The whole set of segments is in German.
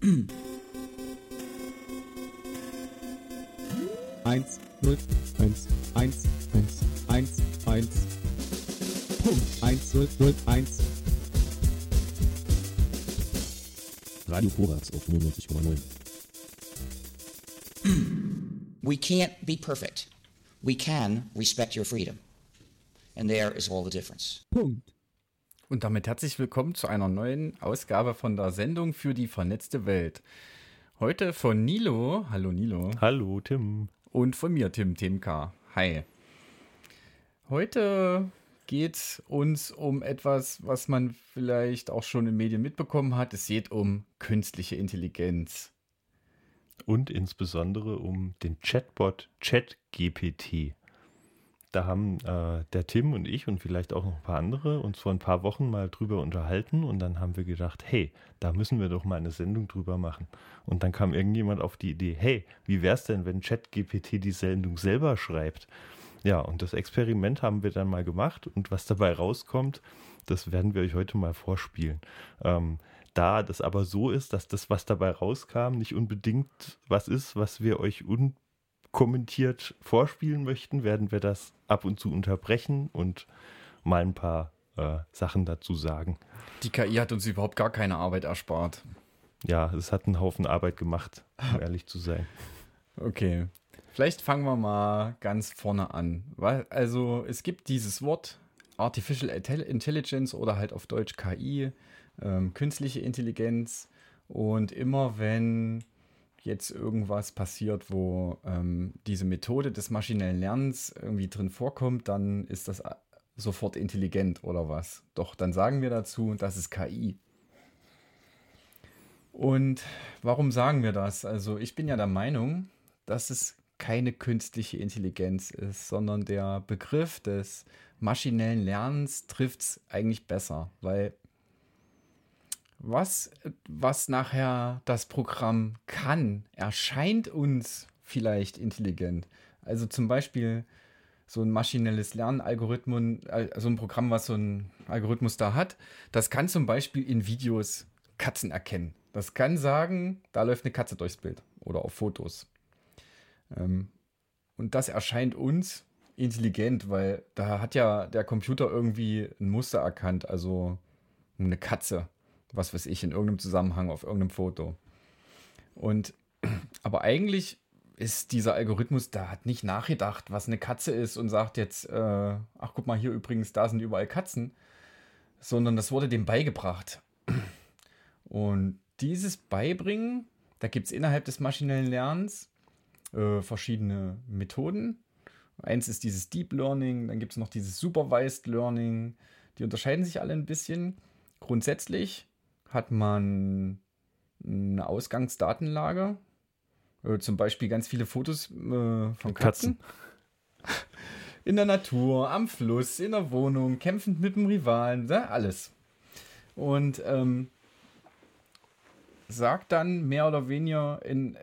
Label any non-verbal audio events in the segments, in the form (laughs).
(clears throat) Eins, null, eins, eins, eins, eins, eins. Punkt. Eins, null, null, eins. Radio Korax auf 99,9. We can't be perfect. We can respect your freedom. And there is all the difference. Punkt. Und damit herzlich willkommen zu einer neuen Ausgabe von der Sendung für die vernetzte Welt. Heute von Nilo. Hallo Nilo. Hallo Tim. Und von mir, Tim Timka. Hi. Heute geht es uns um etwas, was man vielleicht auch schon in Medien mitbekommen hat. Es geht um künstliche Intelligenz. Und insbesondere um den Chatbot ChatGPT. Da haben äh, der Tim und ich und vielleicht auch noch ein paar andere uns vor ein paar Wochen mal drüber unterhalten und dann haben wir gedacht, hey, da müssen wir doch mal eine Sendung drüber machen. Und dann kam irgendjemand auf die Idee, hey, wie wäre es denn, wenn ChatGPT die Sendung selber schreibt? Ja, und das Experiment haben wir dann mal gemacht und was dabei rauskommt, das werden wir euch heute mal vorspielen. Ähm, da das aber so ist, dass das, was dabei rauskam, nicht unbedingt was ist, was wir euch unkommentiert vorspielen möchten, werden wir das ab und zu unterbrechen und mal ein paar äh, Sachen dazu sagen. Die KI hat uns überhaupt gar keine Arbeit erspart. Ja, es hat einen Haufen Arbeit gemacht, um (laughs) ehrlich zu sein. Okay. Vielleicht fangen wir mal ganz vorne an. Weil, also, es gibt dieses Wort Artificial Intelligence oder halt auf Deutsch KI, ähm, künstliche Intelligenz. Und immer wenn jetzt irgendwas passiert, wo ähm, diese Methode des maschinellen Lernens irgendwie drin vorkommt, dann ist das sofort intelligent oder was. Doch dann sagen wir dazu, das ist KI. Und warum sagen wir das? Also ich bin ja der Meinung, dass es keine künstliche Intelligenz ist, sondern der Begriff des maschinellen Lernens trifft es eigentlich besser, weil was, was nachher das Programm kann, erscheint uns vielleicht intelligent. Also zum Beispiel so ein maschinelles Lernalgorithmus, also ein Programm, was so ein Algorithmus da hat, das kann zum Beispiel in Videos Katzen erkennen. Das kann sagen, da läuft eine Katze durchs Bild oder auf Fotos. Ähm, und das erscheint uns intelligent, weil da hat ja der Computer irgendwie ein Muster erkannt, also eine Katze, was weiß ich, in irgendeinem Zusammenhang auf irgendeinem Foto. Und (clears throat) aber eigentlich ist dieser Algorithmus, da hat nicht nachgedacht, was eine Katze ist und sagt jetzt, äh, ach guck mal hier übrigens, da sind überall Katzen, sondern das wurde dem beigebracht. (clears throat) Und dieses Beibringen, da gibt es innerhalb des maschinellen Lernens äh, verschiedene Methoden. Eins ist dieses Deep Learning, dann gibt es noch dieses Supervised Learning. Die unterscheiden sich alle ein bisschen. Grundsätzlich hat man eine Ausgangsdatenlage, äh, zum Beispiel ganz viele Fotos äh, von Katzen. Katzen. In der Natur, am Fluss, in der Wohnung, kämpfend mit dem Rivalen, ne? alles. Und ähm, sagt dann mehr oder weniger in,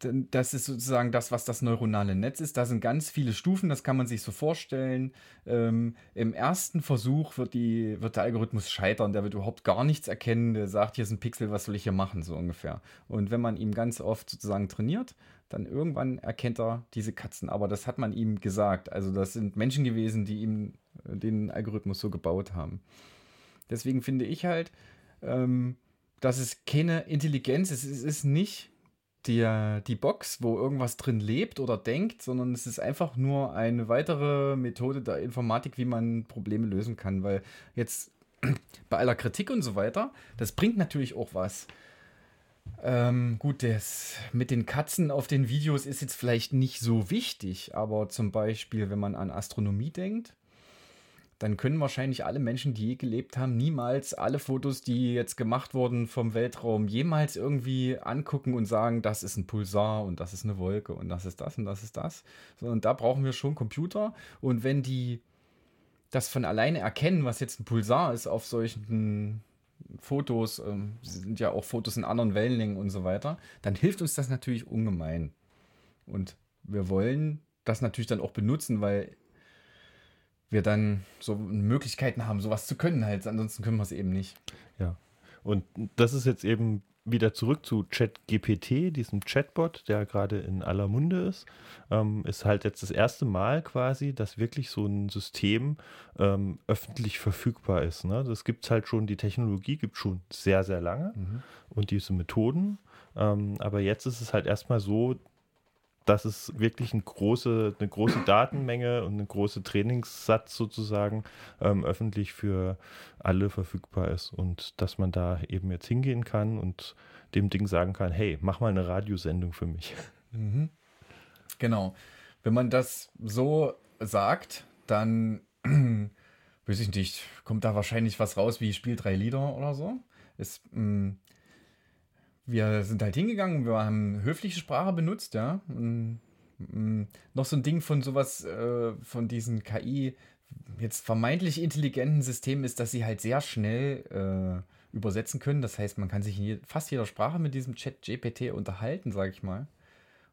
das ist sozusagen das, was das neuronale Netz ist. Da sind ganz viele Stufen, das kann man sich so vorstellen. Ähm, Im ersten Versuch wird, die, wird der Algorithmus scheitern, der wird überhaupt gar nichts erkennen. Der sagt, hier ist ein Pixel, was soll ich hier machen, so ungefähr. Und wenn man ihm ganz oft sozusagen trainiert, dann irgendwann erkennt er diese Katzen. Aber das hat man ihm gesagt. Also das sind Menschen gewesen, die ihm äh, den Algorithmus so gebaut haben. Deswegen finde ich halt, ähm, dass es keine Intelligenz ist. Es ist nicht die, die Box, wo irgendwas drin lebt oder denkt, sondern es ist einfach nur eine weitere Methode der Informatik, wie man Probleme lösen kann. Weil jetzt (clears throat) bei aller Kritik und so weiter, das bringt natürlich auch was. Ähm, gut, das mit den Katzen auf den Videos ist jetzt vielleicht nicht so wichtig, aber zum Beispiel, wenn man an Astronomie denkt, dann können wahrscheinlich alle Menschen, die je gelebt haben, niemals alle Fotos, die jetzt gemacht wurden vom Weltraum, jemals irgendwie angucken und sagen, das ist ein Pulsar und das ist eine Wolke und das ist das und das ist das. Sondern da brauchen wir schon Computer. Und wenn die das von alleine erkennen, was jetzt ein Pulsar ist auf solchen Fotos, ähm, sind ja auch Fotos in anderen Wellenlängen und so weiter, dann hilft uns das natürlich ungemein. Und wir wollen das natürlich dann auch benutzen, weil wir dann so Möglichkeiten haben, sowas zu können halt. Ansonsten können wir es eben nicht. Ja. Und das ist jetzt eben wieder zurück zu ChatGPT, diesem Chatbot, der gerade in aller Munde ist. Ähm, ist halt jetzt das erste Mal quasi, dass wirklich so ein System ähm, öffentlich verfügbar ist. Ne? Das gibt es halt schon, die Technologie gibt es schon sehr, sehr lange mhm. und diese Methoden. Ähm, aber jetzt ist es halt erstmal so, dass es wirklich eine große, eine große Datenmenge und eine große Trainingssatz sozusagen ähm, öffentlich für alle verfügbar ist und dass man da eben jetzt hingehen kann und dem Ding sagen kann, hey, mach mal eine Radiosendung für mich. Mhm. Genau. Wenn man das so sagt, dann (clears throat) weiß ich nicht, kommt da wahrscheinlich was raus wie Spiel drei Lieder oder so. Ist, mh, mm, wir sind halt hingegangen, wir haben höfliche Sprache benutzt, ja. Und, mh, noch so ein Ding von sowas, äh, von diesen KI, jetzt vermeintlich intelligenten Systemen ist, dass sie halt sehr schnell äh, übersetzen können. Das heißt, man kann sich in fast jeder Sprache mit diesem Chat GPT unterhalten, sage ich mal.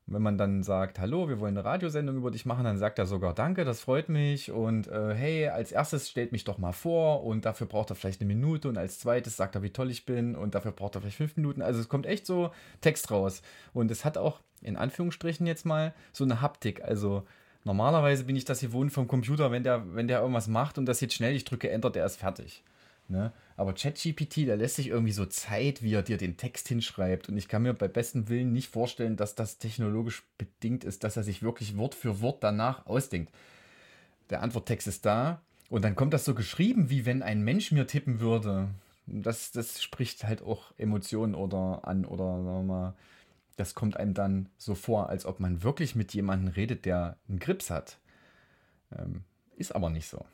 Und wenn man dann sagt, hallo, wir wollen eine Radiosendung über dich machen, dann sagt er sogar, danke, das freut mich und äh, hey, als erstes stellt mich doch mal vor und dafür braucht er vielleicht eine Minute und als zweites sagt er, wie toll ich bin und dafür braucht er vielleicht fünf Minuten. Also es kommt echt so Text raus. Und es hat auch in Anführungsstrichen jetzt mal so eine Haptik. Also normalerweise bin ich das gewohnt vom Computer, wenn der, wenn der irgendwas macht und das jetzt schnell, ich drücke Enter, der ist fertig. Ne? Aber ChatGPT, da lässt sich irgendwie so Zeit, wie er dir den Text hinschreibt. Und ich kann mir bei bestem Willen nicht vorstellen, dass das technologisch bedingt ist, dass er sich wirklich Wort für Wort danach ausdenkt. Der Antworttext ist da und dann kommt das so geschrieben, wie wenn ein Mensch mir tippen würde. Das, das spricht halt auch Emotionen oder an oder sagen wir mal, das kommt einem dann so vor, als ob man wirklich mit jemandem redet, der einen Grips hat. Ähm, ist aber nicht so.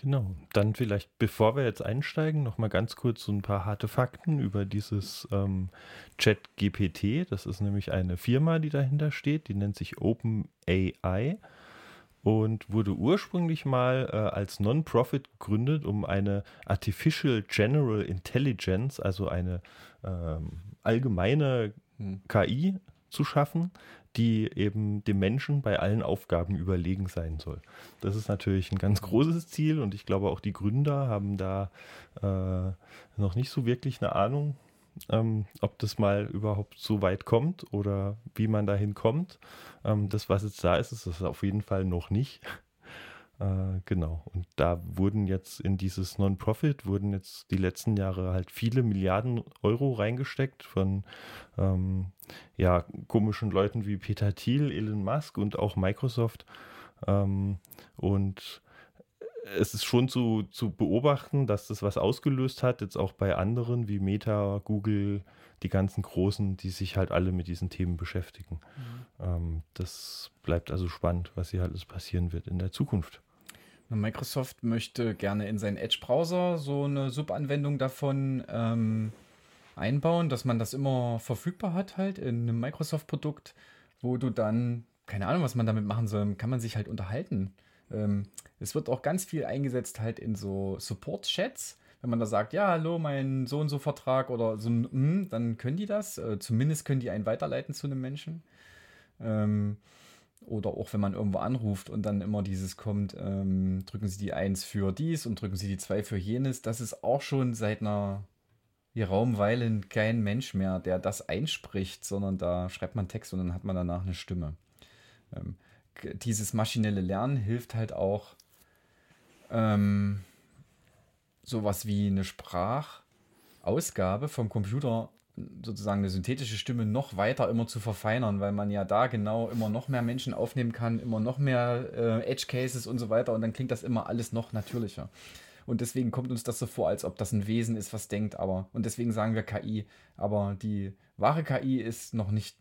Genau, dann vielleicht, bevor wir jetzt einsteigen, nochmal ganz kurz so ein paar harte Fakten über dieses ähm, Chat-GPT. Das ist nämlich eine Firma, die dahinter steht, die nennt sich OpenAI und wurde ursprünglich mal äh, als Non-Profit gegründet, um eine Artificial General Intelligence, also eine ähm, allgemeine hm. KI zu schaffen, die eben dem Menschen bei allen Aufgaben überlegen sein soll. Das ist natürlich ein ganz großes Ziel und ich glaube auch die Gründer haben da äh, noch nicht so wirklich eine Ahnung, ähm, ob das mal überhaupt so weit kommt oder wie man dahin kommt. Ähm, das, was jetzt da ist, ist das auf jeden Fall noch nicht. Äh, genau. Und da wurden jetzt in dieses Non-Profit, wurden jetzt die letzten Jahre halt viele Milliarden Euro reingesteckt von ähm, ja, komischen Leuten wie Peter Thiel, Elon Musk und auch Microsoft. Ähm, und es ist schon zu, zu beobachten, dass das was ausgelöst hat, jetzt auch bei anderen wie Meta, Google, die ganzen Großen, die sich halt alle mit diesen Themen beschäftigen. Mhm. Ähm, das bleibt also spannend, was hier alles passieren wird in der Zukunft. Microsoft möchte gerne in seinen Edge-Browser so eine Subanwendung davon ähm, einbauen, dass man das immer verfügbar hat, halt in einem Microsoft-Produkt, wo du dann, keine Ahnung, was man damit machen soll, kann man sich halt unterhalten. Ähm, es wird auch ganz viel eingesetzt halt in so Support-Chats. Wenn man da sagt, ja, hallo, mein so und so Vertrag oder so, mm, dann können die das. Äh, zumindest können die einen weiterleiten zu einem Menschen. Ähm, oder auch wenn man irgendwo anruft und dann immer dieses kommt, ähm, drücken Sie die 1 für dies und drücken Sie die 2 für jenes. Das ist auch schon seit einer Raumweile kein Mensch mehr, der das einspricht, sondern da schreibt man Text und dann hat man danach eine Stimme. Ähm, dieses maschinelle Lernen hilft halt auch ähm, sowas wie eine Sprachausgabe vom Computer sozusagen eine synthetische Stimme noch weiter immer zu verfeinern, weil man ja da genau immer noch mehr Menschen aufnehmen kann, immer noch mehr äh, Edge Cases und so weiter und dann klingt das immer alles noch natürlicher. Und deswegen kommt uns das so vor, als ob das ein Wesen ist, was denkt, aber und deswegen sagen wir KI, aber die wahre KI ist noch nicht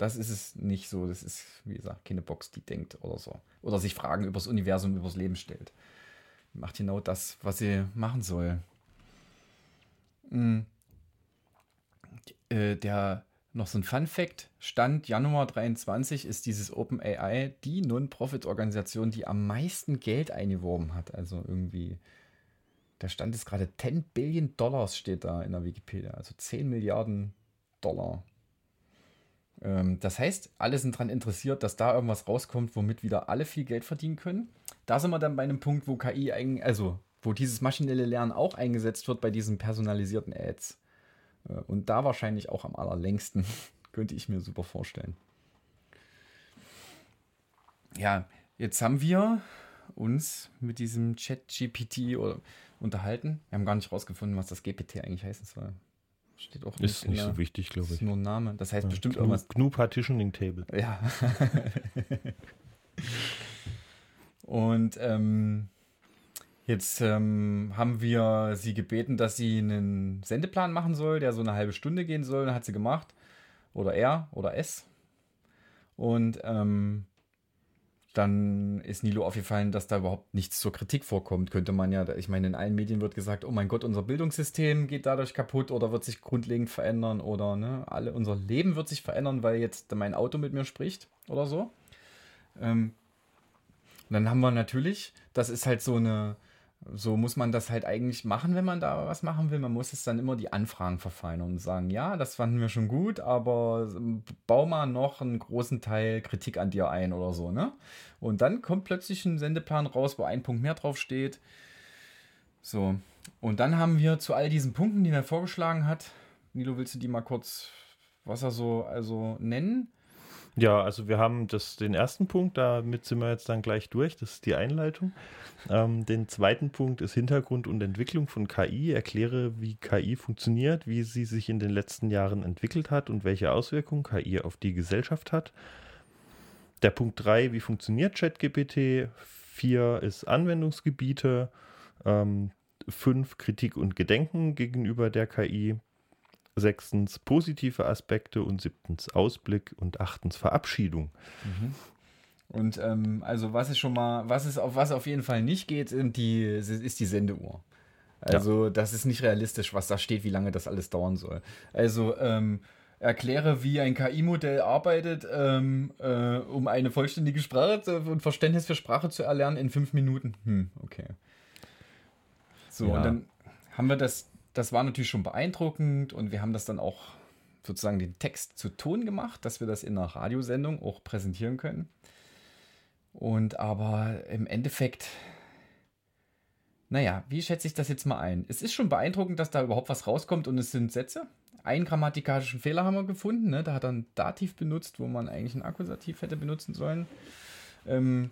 das ist es nicht so. Das ist, wie gesagt, keine Box, die denkt oder so. Oder sich Fragen übers Universum, übers Leben stellt. Macht genau das, was sie machen soll. Mhm. Äh, der noch so ein Fun Fact: Stand Januar 23 ist dieses OpenAI die Non-Profit-Organisation, die am meisten Geld eingeworben hat. Also irgendwie, der Stand ist gerade 10 Billion Dollars steht da in der Wikipedia, also 10 Milliarden Dollar. Ähm, das heißt, alle sind daran interessiert, dass da irgendwas rauskommt, womit wieder alle viel Geld verdienen können. Da sind wir dann bei einem Punkt, wo KI, also wo dieses maschinelle Lernen auch eingesetzt wird bei diesen personalisierten Ads. Äh, und da wahrscheinlich auch am allerlängsten, (laughs) könnte ich mir super vorstellen. Ja, jetzt haben wir uns mit diesem Chat-GPT unterhalten. Wir haben gar nicht rausgefunden, was das GPT eigentlich heißen soll. Steht auch nicht. Ist nicht so wichtig, glaube ich. Ist nur ein Name. Das heißt ja, bestimmt GNU, irgendwas. GNU Partitioning Table. Ja. (laughs) Und ähm, jetzt ähm, haben wir sie gebeten, dass sie einen Sendeplan machen soll, der so eine halbe Stunde gehen soll. Hat sie gemacht. Oder er oder es. Und ähm, dann ist Nilo aufgefallen, dass da überhaupt nichts zur Kritik vorkommt. Könnte man ja, ich meine, in allen Medien wird gesagt, oh mein Gott, unser Bildungssystem geht dadurch kaputt oder wird sich grundlegend verändern oder ne, alle, unser Leben wird sich verändern, weil jetzt mein Auto mit mir spricht oder so. Ähm, dann haben wir natürlich, das ist halt so eine, so muss man das halt eigentlich machen, wenn man da was machen will. Man muss es dann immer die Anfragen verfeinern und sagen, ja, das fanden wir schon gut, aber bau mal noch einen großen Teil Kritik an dir ein oder so, ne? Und dann kommt plötzlich ein Sendeplan raus, wo ein Punkt mehr drauf steht. So. Und dann haben wir zu all diesen Punkten, die er vorgeschlagen hat, Nilo, willst du die mal kurz, was er so also nennen? Ja, also wir haben das, den ersten Punkt, damit sind wir jetzt dann gleich durch, das ist die Einleitung. Ähm, den zweiten Punkt ist Hintergrund und Entwicklung von KI. Erkläre, wie KI funktioniert, wie sie sich in den letzten Jahren entwickelt hat und welche Auswirkungen KI auf die Gesellschaft hat. Der Punkt 3, wie funktioniert ChatGPT? 4 ist Anwendungsgebiete. 5 ähm, Kritik und Gedenken gegenüber der KI sechstens positive Aspekte und siebtens Ausblick und achtens Verabschiedung. Mhm. Und ähm, also was ist schon mal, was ist auf was auf jeden Fall nicht geht, sind die, ist die Sendeuhr. Also ja. das ist nicht realistisch, was da steht, wie lange das alles dauern soll. Also ähm, erkläre, wie ein KI-Modell arbeitet, ähm, äh, um eine vollständige Sprache und Verständnis für Sprache zu erlernen in fünf Minuten. Hm, okay. So, ja. und dann haben wir das das war natürlich schon beeindruckend und wir haben das dann auch sozusagen den Text zu Ton gemacht, dass wir das in einer Radiosendung auch präsentieren können. Und aber im Endeffekt, naja, wie schätze ich das jetzt mal ein? Es ist schon beeindruckend, dass da überhaupt was rauskommt und es sind Sätze. Einen grammatikalischen Fehler haben wir gefunden. Ne? Da hat er ein Dativ benutzt, wo man eigentlich ein Akkusativ hätte benutzen sollen. Ähm,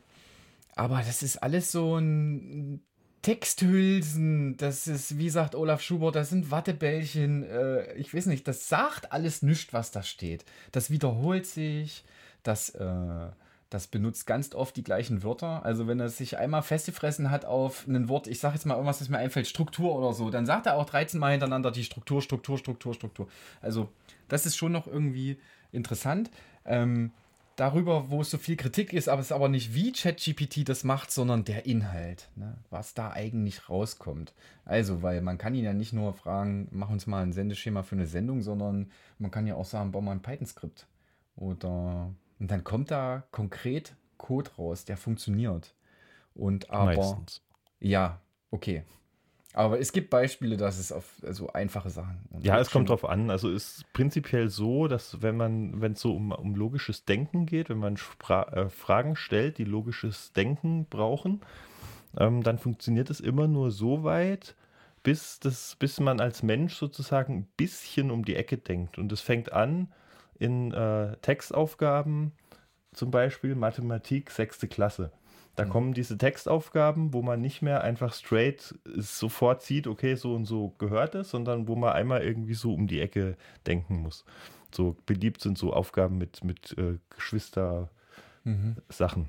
aber das ist alles so ein Texthülsen, das ist, wie sagt Olaf Schubert, das sind Wattebällchen, äh, ich weiß nicht, das sagt alles nichts, was da steht. Das wiederholt sich, das, äh, das benutzt ganz oft die gleichen Wörter. Also wenn er sich einmal festgefressen hat auf ein Wort, ich sage jetzt mal irgendwas, das mir einfällt, Struktur oder so, dann sagt er auch 13 Mal hintereinander die Struktur, Struktur, Struktur, Struktur. Also das ist schon noch irgendwie interessant. Ähm, darüber, wo es so viel Kritik ist, aber es ist aber nicht wie ChatGPT das macht, sondern der Inhalt, ne? was da eigentlich rauskommt. Also, weil man kann ihn ja nicht nur fragen, mach uns mal ein Sendeschema für eine Sendung, sondern man kann ja auch sagen, bau mal ein Python-Skript. Oder und dann kommt da konkret Code raus, der funktioniert. Und aber Meistens. ja, okay. Aber es gibt Beispiele, dass es auf also einfache Sachen. Ja, es kommt drauf an. Also ist prinzipiell so, dass wenn man, wenn es so um, um logisches Denken geht, wenn man Spra äh, Fragen stellt, die logisches Denken brauchen, ähm, dann funktioniert es immer nur so weit, bis, das, bis man als Mensch sozusagen ein bisschen um die Ecke denkt. Und es fängt an in äh, Textaufgaben, zum Beispiel Mathematik, sechste Klasse. Da mhm. kommen diese Textaufgaben, wo man nicht mehr einfach straight sofort sieht, okay, so und so gehört es, sondern wo man einmal irgendwie so um die Ecke denken muss. So beliebt sind so Aufgaben mit, mit äh, Geschwister-Sachen. Mhm.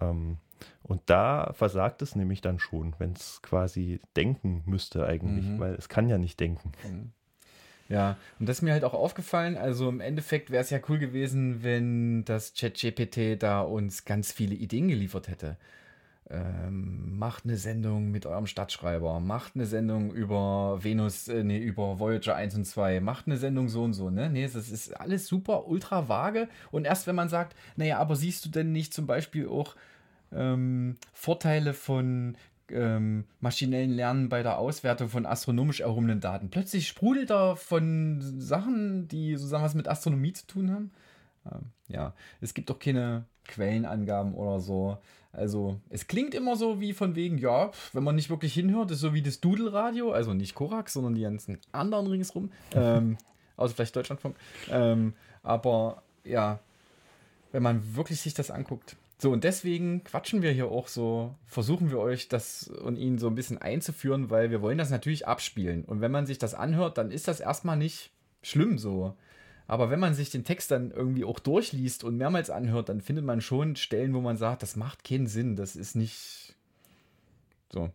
Ähm, und da versagt es nämlich dann schon, wenn es quasi denken müsste eigentlich, mhm. weil es kann ja nicht denken. Ja, und das ist mir halt auch aufgefallen. Also im Endeffekt wäre es ja cool gewesen, wenn das ChatGPT da uns ganz viele Ideen geliefert hätte. Ähm, macht eine Sendung mit eurem Stadtschreiber, macht eine Sendung über Venus, äh, nee, über Voyager 1 und 2, macht eine Sendung so und so, ne? Nee, das ist alles super, ultra vage. Und erst wenn man sagt, naja, aber siehst du denn nicht zum Beispiel auch ähm, Vorteile von ähm, maschinellen Lernen bei der Auswertung von astronomisch erhobenen Daten. Plötzlich sprudelt er von Sachen, die sozusagen was mit Astronomie zu tun haben. Ähm, ja, es gibt auch keine Quellenangaben oder so. Also, es klingt immer so wie von wegen, ja, wenn man nicht wirklich hinhört, ist so wie das Doodle-Radio, also nicht Korax, sondern die ganzen anderen ringsrum. (laughs) ähm, außer vielleicht Deutschlandfunk. Ähm, aber ja, wenn man wirklich sich das anguckt. So, und deswegen quatschen wir hier auch so, versuchen wir euch das und ihn so ein bisschen einzuführen, weil wir wollen das natürlich abspielen. Und wenn man sich das anhört, dann ist das erstmal nicht schlimm so. Aber wenn man sich den Text dann irgendwie auch durchliest und mehrmals anhört, dann findet man schon Stellen, wo man sagt, das macht keinen Sinn, das ist nicht so.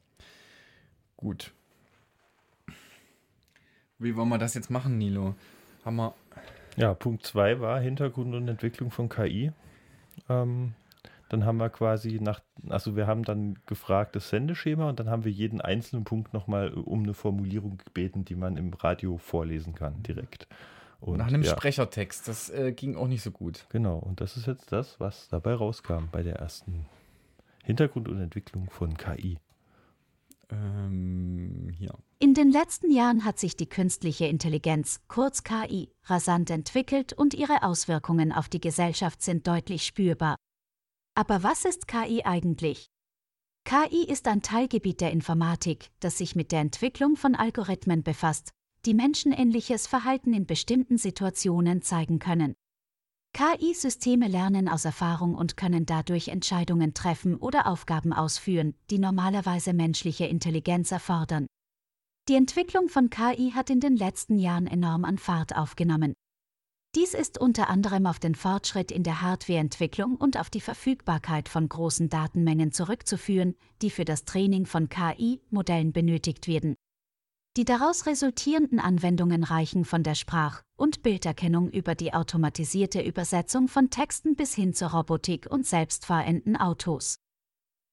Gut. Wie wollen wir das jetzt machen, Nilo? Haben wir. Ja, Punkt 2 war Hintergrund und Entwicklung von KI. Ähm, dann haben wir quasi nach, also wir haben dann gefragt das Sendeschema und dann haben wir jeden einzelnen Punkt nochmal um eine Formulierung gebeten, die man im Radio vorlesen kann, direkt. Und, nach einem ja. Sprechertext, das äh, ging auch nicht so gut. Genau, und das ist jetzt das, was dabei rauskam bei der ersten Hintergrund und Entwicklung von KI. Ähm, hier. In den letzten Jahren hat sich die künstliche Intelligenz, kurz KI, rasant entwickelt und ihre Auswirkungen auf die Gesellschaft sind deutlich spürbar. Aber was ist KI eigentlich? KI ist ein Teilgebiet der Informatik, das sich mit der Entwicklung von Algorithmen befasst, die menschenähnliches Verhalten in bestimmten Situationen zeigen können. KI-Systeme lernen aus Erfahrung und können dadurch Entscheidungen treffen oder Aufgaben ausführen, die normalerweise menschliche Intelligenz erfordern. Die Entwicklung von KI hat in den letzten Jahren enorm an Fahrt aufgenommen. Dies ist unter anderem auf den Fortschritt in der Hardwareentwicklung und auf die Verfügbarkeit von großen Datenmengen zurückzuführen, die für das Training von KI-Modellen benötigt werden. Die daraus resultierenden Anwendungen reichen von der Sprach- und Bilderkennung über die automatisierte Übersetzung von Texten bis hin zur Robotik und selbstfahrenden Autos.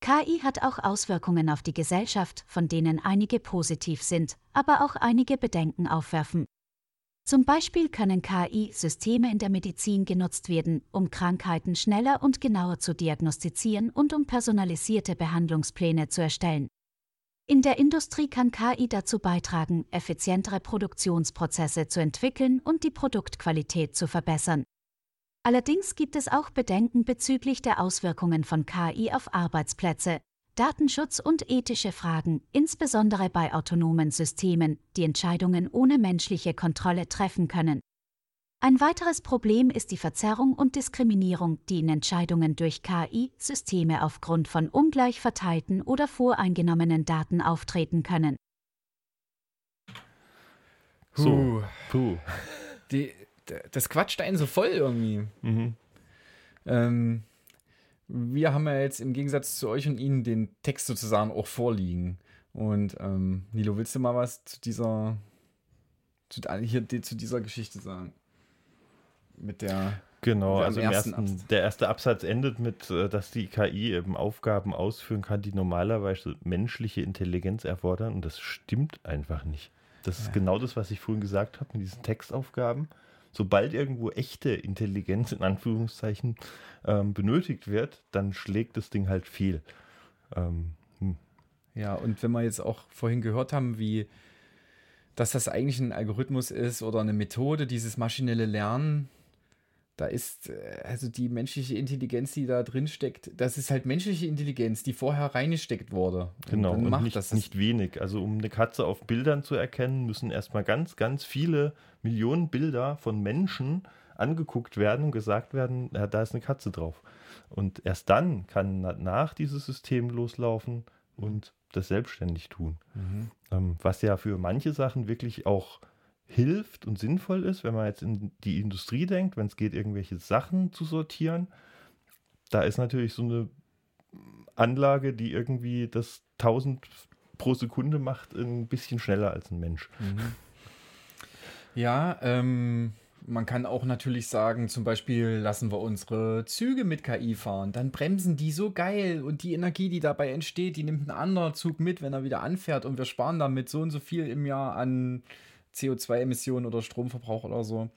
KI hat auch Auswirkungen auf die Gesellschaft, von denen einige positiv sind, aber auch einige Bedenken aufwerfen. Zum Beispiel können KI-Systeme in der Medizin genutzt werden, um Krankheiten schneller und genauer zu diagnostizieren und um personalisierte Behandlungspläne zu erstellen. In der Industrie kann KI dazu beitragen, effizientere Produktionsprozesse zu entwickeln und die Produktqualität zu verbessern. Allerdings gibt es auch Bedenken bezüglich der Auswirkungen von KI auf Arbeitsplätze, Datenschutz und ethische Fragen, insbesondere bei autonomen Systemen, die Entscheidungen ohne menschliche Kontrolle treffen können. Ein weiteres Problem ist die Verzerrung und Diskriminierung, die in Entscheidungen durch KI-Systeme aufgrund von ungleich verteilten oder voreingenommenen Daten auftreten können. So, puh. Die, das quatscht einen so voll irgendwie. Mhm. Ähm, wir haben ja jetzt im Gegensatz zu euch und Ihnen den Text sozusagen auch vorliegen. Und ähm, Nilo, willst du mal was zu dieser, zu, hier, zu dieser Geschichte sagen? mit der. Genau, also ersten ersten, der erste Absatz endet mit, äh, dass die KI eben Aufgaben ausführen kann, die normalerweise menschliche Intelligenz erfordern. Und das stimmt einfach nicht. Das ist ja. genau das, was ich vorhin gesagt habe mit diesen Textaufgaben. Sobald irgendwo echte Intelligenz in Anführungszeichen ähm, benötigt wird, dann schlägt das Ding halt fehl. Ähm, hm. Ja, und wenn wir jetzt auch vorhin gehört haben, wie dass das eigentlich ein Algorithmus ist oder eine Methode, dieses maschinelle Lernen, da ist äh, also die menschliche Intelligenz, die da drin steckt, das ist halt menschliche Intelligenz, die vorher reingesteckt wurde. Genau, und, und nicht, das nicht wenig. Also um eine Katze auf Bildern zu erkennen, müssen erstmal ganz, ganz viele Millionen Bilder von Menschen angeguckt werden und gesagt werden, ja, da ist eine Katze drauf. Und erst dann kann nach dieses System loslaufen und das selbstständig tun. Mhm. Ähm, was ja für manche Sachen wirklich auch hilft und sinnvoll ist, wenn man jetzt in die Industrie denkt, wenn es geht, irgendwelche Sachen zu sortieren. Da ist natürlich so eine Anlage, die irgendwie das 1000 pro Sekunde macht, ein bisschen schneller als ein Mensch. Mhm. Ja, ähm, man kann auch natürlich sagen, zum Beispiel lassen wir unsere Züge mit KI fahren, dann bremsen die so geil und die Energie, die dabei entsteht, die nimmt ein anderer Zug mit, wenn er wieder anfährt und wir sparen damit so und so viel im Jahr an CO2-Emissionen oder Stromverbrauch oder so.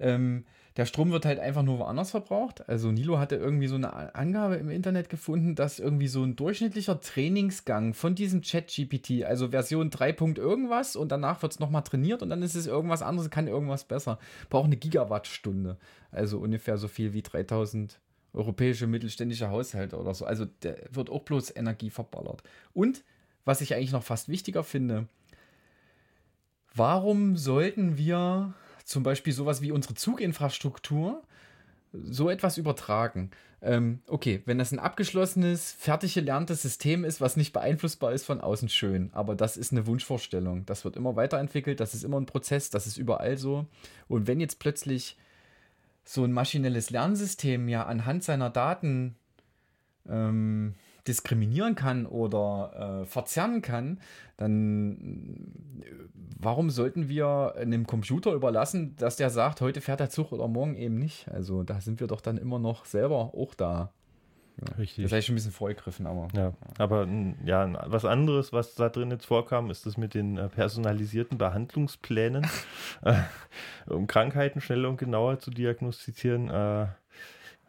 Ähm, der Strom wird halt einfach nur woanders verbraucht. Also Nilo hatte irgendwie so eine Angabe im Internet gefunden, dass irgendwie so ein durchschnittlicher Trainingsgang von diesem Chat-GPT, also Version 3. irgendwas und danach wird es nochmal trainiert und dann ist es irgendwas anderes, kann irgendwas besser. Braucht eine Gigawattstunde. Also ungefähr so viel wie 3000 europäische mittelständische Haushalte oder so. Also der wird auch bloß Energie verballert. Und was ich eigentlich noch fast wichtiger finde, warum sollten wir zum Beispiel sowas wie unsere Zuginfrastruktur so etwas übertragen? Ähm, okay, wenn das ein abgeschlossenes, fertig gelerntes System ist, was nicht beeinflussbar ist von außen, schön. Aber das ist eine Wunschvorstellung. Das wird immer weiterentwickelt, das ist immer ein Prozess, das ist überall so. Und wenn jetzt plötzlich so ein maschinelles Lernsystem ja anhand seiner Daten ähm, diskriminieren kann oder äh, verzerren kann, dann äh, warum sollten wir einem Computer überlassen, dass der sagt, heute fährt der Zug oder morgen eben nicht? Also da sind wir doch dann immer noch selber auch da. Ja. Richtig. Das ist schon ein bisschen vorgegriffen, aber. Ja, aber ja, was anderes, was da drin jetzt vorkam, ist das mit den äh, personalisierten Behandlungsplänen, (laughs) äh, um Krankheiten schneller und genauer zu diagnostizieren. Äh,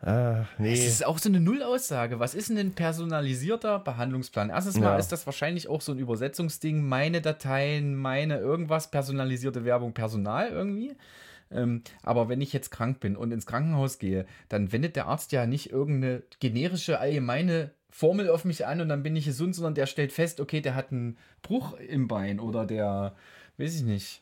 äh, nee. Es ist auch so eine Nullaussage. Was ist denn ein personalisierter Behandlungsplan? Erstens mal ja. ist das wahrscheinlich auch so ein Übersetzungsding. Meine Dateien, meine irgendwas, personalisierte Werbung, Personal irgendwie. Ähm, aber wenn ich jetzt krank bin und ins Krankenhaus gehe, dann wendet der Arzt ja nicht irgendeine generische, allgemeine Formel auf mich an und dann bin ich gesund, sondern der stellt fest, okay, der hat einen Bruch im Bein oder der, weiß ich nicht,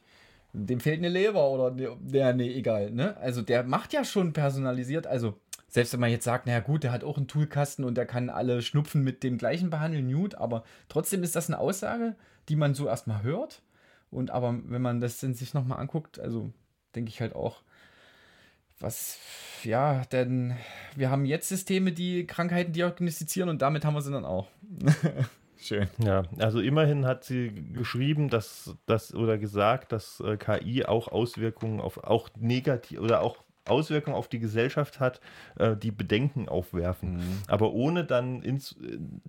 dem fehlt eine Leber oder der, nee, egal, ne? Also der macht ja schon personalisiert, also selbst wenn man jetzt sagt, naja gut, der hat auch einen Toolkasten und der kann alle Schnupfen mit dem gleichen behandeln, Newt, aber trotzdem ist das eine Aussage, die man so erstmal hört. Und aber wenn man das dann sich nochmal anguckt, also denke ich halt auch, was, ja, denn wir haben jetzt Systeme, die Krankheiten diagnostizieren und damit haben wir sie dann auch. (laughs) Schön. Ja, also immerhin hat sie geschrieben, dass das oder gesagt, dass äh, KI auch Auswirkungen auf auch negativ oder auch Auswirkungen auf die Gesellschaft hat, äh, die Bedenken aufwerfen. Mhm. Aber ohne dann ins,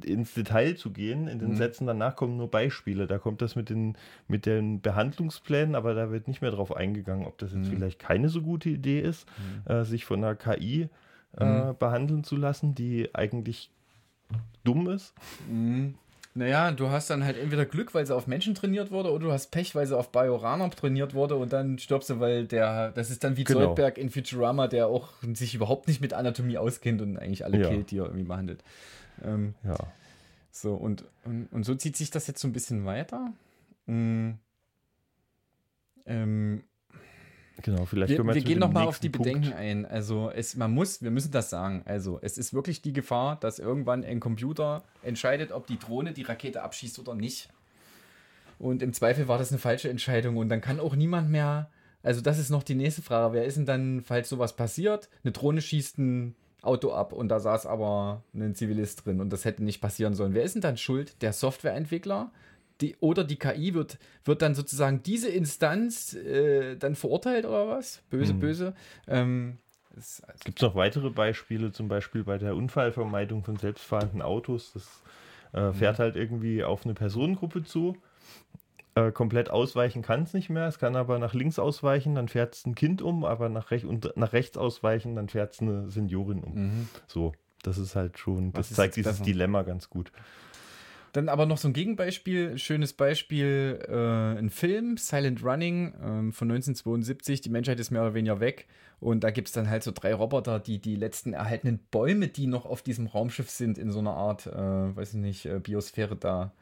ins Detail zu gehen, in den mhm. Sätzen danach kommen nur Beispiele. Da kommt das mit den, mit den Behandlungsplänen, aber da wird nicht mehr drauf eingegangen, ob das jetzt mhm. vielleicht keine so gute Idee ist, mhm. äh, sich von einer KI äh, mhm. behandeln zu lassen, die eigentlich dumm ist. Mhm. Naja, du hast dann halt entweder Glück, weil sie auf Menschen trainiert wurde, oder du hast Pech, weil sie auf Bioraner trainiert wurde und dann stirbst du, weil der, das ist dann wie genau. Zoidberg in Futurama, der auch sich überhaupt nicht mit Anatomie auskennt und eigentlich alle ja. killt, die er irgendwie behandelt. Ähm, ja. So, und, und, und, so zieht sich das jetzt so ein bisschen weiter. Mhm. Ähm, Genau, vielleicht wir, können wir, wir gehen nochmal auf die Punkt. Bedenken ein. Also es, man muss, wir müssen das sagen. Also es ist wirklich die Gefahr, dass irgendwann ein Computer entscheidet, ob die Drohne die Rakete abschießt oder nicht. Und im Zweifel war das eine falsche Entscheidung und dann kann auch niemand mehr. Also das ist noch die nächste Frage. Wer ist denn dann, falls sowas passiert? Eine Drohne schießt ein Auto ab und da saß aber ein Zivilist drin und das hätte nicht passieren sollen. Wer ist denn dann schuld? Der Softwareentwickler? Die, oder die KI wird, wird dann sozusagen diese Instanz äh, dann verurteilt oder was? Böse, mhm. böse. Ähm, also Gibt es noch weitere Beispiele, zum Beispiel bei der Unfallvermeidung von selbstfahrenden Autos? Das äh, fährt mhm. halt irgendwie auf eine Personengruppe zu. Äh, komplett ausweichen kann es nicht mehr. Es kann aber nach links ausweichen, dann fährt es ein Kind um, aber nach, rech und nach rechts ausweichen, dann fährt es eine Seniorin um. Mhm. So, das ist halt schon, das zeigt dieses besser? Dilemma ganz gut. Dann aber noch so ein Gegenbeispiel, schönes Beispiel, äh, ein Film, Silent Running ähm, von 1972. Die Menschheit ist mehr oder weniger weg. Und da gibt es dann halt so drei Roboter, die die letzten erhaltenen Bäume, die noch auf diesem Raumschiff sind, in so einer Art, äh, weiß ich nicht, äh, Biosphäre da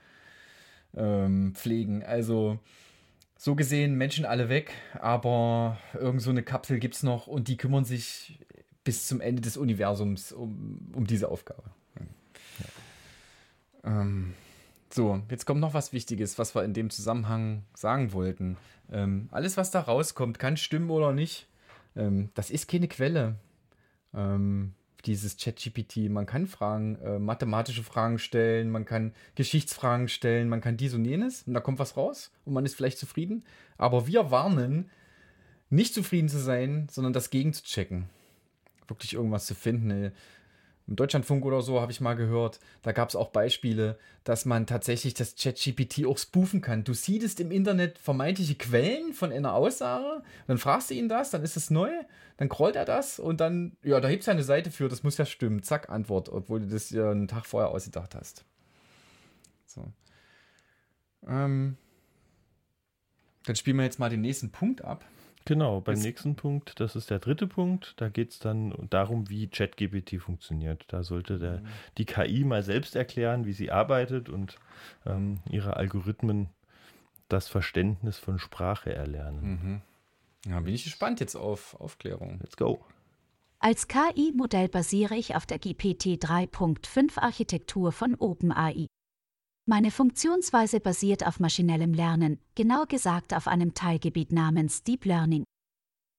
ähm, pflegen. Also so gesehen, Menschen alle weg, aber irgend so eine Kapsel gibt es noch und die kümmern sich bis zum Ende des Universums um, um diese Aufgabe. Ähm, so, jetzt kommt noch was Wichtiges, was wir in dem Zusammenhang sagen wollten. Ähm, alles, was da rauskommt, kann stimmen oder nicht. Ähm, das ist keine Quelle. Ähm, dieses ChatGPT. Man kann Fragen, äh, mathematische Fragen stellen, man kann Geschichtsfragen stellen, man kann dies und jenes und da kommt was raus und man ist vielleicht zufrieden. Aber wir warnen, nicht zufrieden zu sein, sondern das gegenzuchecken. Wirklich irgendwas zu finden im Deutschlandfunk oder so habe ich mal gehört, da gab es auch Beispiele, dass man tatsächlich das ChatGPT auch spoofen kann. Du siehst im Internet vermeintliche Quellen von einer Aussage, dann fragst du ihn das, dann ist es neu, dann scrollt er das und dann, ja, da hebt es eine Seite für, das muss ja stimmen. Zack, Antwort, obwohl du das ja einen Tag vorher ausgedacht hast. So. Ähm, dann spielen wir jetzt mal den nächsten Punkt ab. Genau, beim Jetzt- nächsten Punkt, das ist der dritte Punkt, da geht es dann darum, wie ChatGPT funktioniert. Da sollte der, Mhm. die KI mal selbst erklären, wie sie arbeitet und ähm, ihre Algorithmen das Verständnis von Sprache erlernen. Mhm. Ja, bin ich gespannt jetzt auf Aufklärung. Let's go. Als KI-Modell basiere ich auf der GPT 3.5 Architektur von OpenAI. Meine Funktionsweise basiert auf maschinellem Lernen, genauer gesagt auf einem Teilgebiet namens Deep Learning.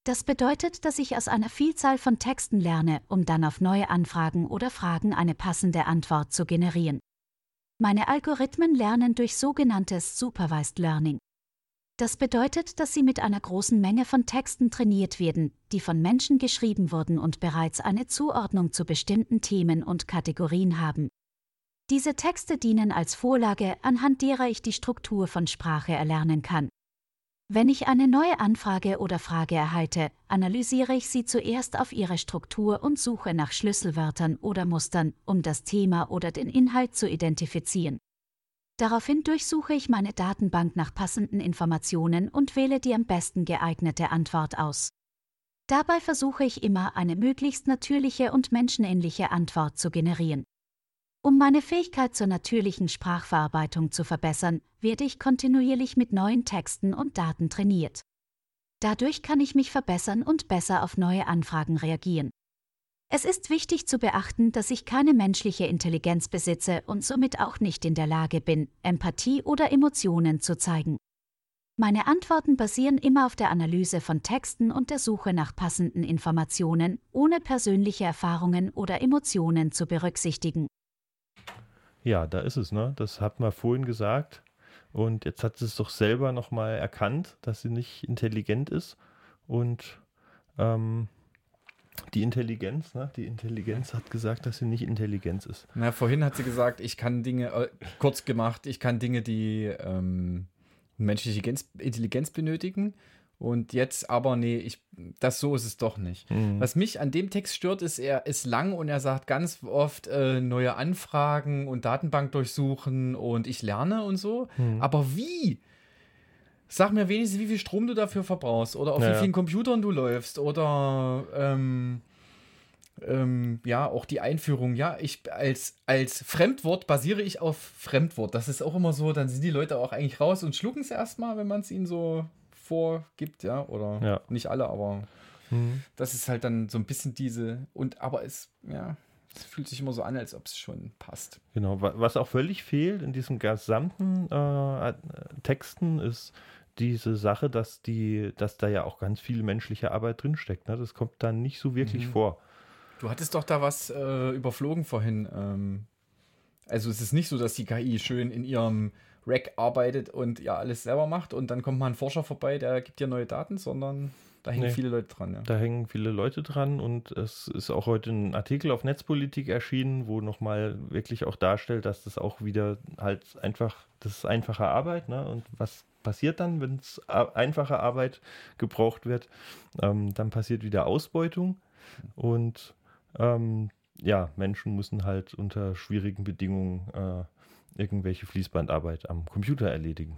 Das bedeutet, dass ich aus einer Vielzahl von Texten lerne, um dann auf neue Anfragen oder Fragen eine passende Antwort zu generieren. Meine Algorithmen lernen durch sogenanntes Supervised Learning. Das bedeutet, dass sie mit einer großen Menge von Texten trainiert werden, die von Menschen geschrieben wurden und bereits eine Zuordnung zu bestimmten Themen und Kategorien haben. Diese Texte dienen als Vorlage, anhand derer ich die Struktur von Sprache erlernen kann. Wenn ich eine neue Anfrage oder Frage erhalte, analysiere ich sie zuerst auf ihre Struktur und suche nach Schlüsselwörtern oder Mustern, um das Thema oder den Inhalt zu identifizieren. Daraufhin durchsuche ich meine Datenbank nach passenden Informationen und wähle die am besten geeignete Antwort aus. Dabei versuche ich immer, eine möglichst natürliche und menschenähnliche Antwort zu generieren. Um meine Fähigkeit zur natürlichen Sprachverarbeitung zu verbessern, werde ich kontinuierlich mit neuen Texten und Daten trainiert. Dadurch kann ich mich verbessern und besser auf neue Anfragen reagieren. Es ist wichtig zu beachten, dass ich keine menschliche Intelligenz besitze und somit auch nicht in der Lage bin, Empathie oder Emotionen zu zeigen. Meine Antworten basieren immer auf der Analyse von Texten und der Suche nach passenden Informationen, ohne persönliche Erfahrungen oder Emotionen zu berücksichtigen. Ja, da ist es, ne? Das hat man vorhin gesagt. Und jetzt hat sie es doch selber nochmal erkannt, dass sie nicht intelligent ist. Und ähm, die Intelligenz, ne? Die Intelligenz hat gesagt, dass sie nicht Intelligenz ist. Na, vorhin hat sie gesagt, ich kann Dinge, äh, kurz gemacht, ich kann Dinge, die ähm, menschliche Intelligenz benötigen. Und jetzt aber, nee, ich, das so ist es doch nicht. Mhm. Was mich an dem Text stört, ist, er ist lang und er sagt ganz oft äh, neue Anfragen und Datenbank durchsuchen und ich lerne und so. Mhm. Aber wie? Sag mir wenigstens, wie viel Strom du dafür verbrauchst oder auf Ja, wie vielen Computern du läufst oder ähm, ähm, ja, auch die Einführung. Ja, ich als, als Fremdwort basiere ich auf Fremdwort. Das ist auch immer so, dann sind die Leute auch eigentlich raus und schlucken es erstmal, wenn man es ihnen so vorgibt, ja, oder Ja. nicht alle, aber Mhm. das ist halt dann so ein bisschen diese und aber es ja, es fühlt sich immer so an, als ob es schon passt. Genau, wa- was auch völlig fehlt in diesen gesamten äh, Texten ist diese Sache, dass die, dass da ja auch ganz viel menschliche Arbeit drinsteckt. Ne? Das kommt dann nicht so wirklich Mhm. vor. Du hattest doch da was äh, überflogen vorhin. Ähm, also es ist nicht so, dass die KI schön in ihrem Rack arbeitet und ja alles selber macht und dann kommt mal ein Forscher vorbei, der gibt dir neue Daten, sondern da hängen Nee. viele Leute dran. Ja. Da hängen viele Leute dran und es ist auch heute ein Artikel auf Netzpolitik erschienen, wo nochmal wirklich auch darstellt, dass das auch wieder halt einfach, das ist einfache Arbeit, ne? Und was passiert dann, wenn es einfache Arbeit gebraucht wird? Ähm, dann passiert wieder Ausbeutung und ähm, ja, Menschen müssen halt unter schwierigen Bedingungen äh, irgendwelche Fließbandarbeit am Computer erledigen.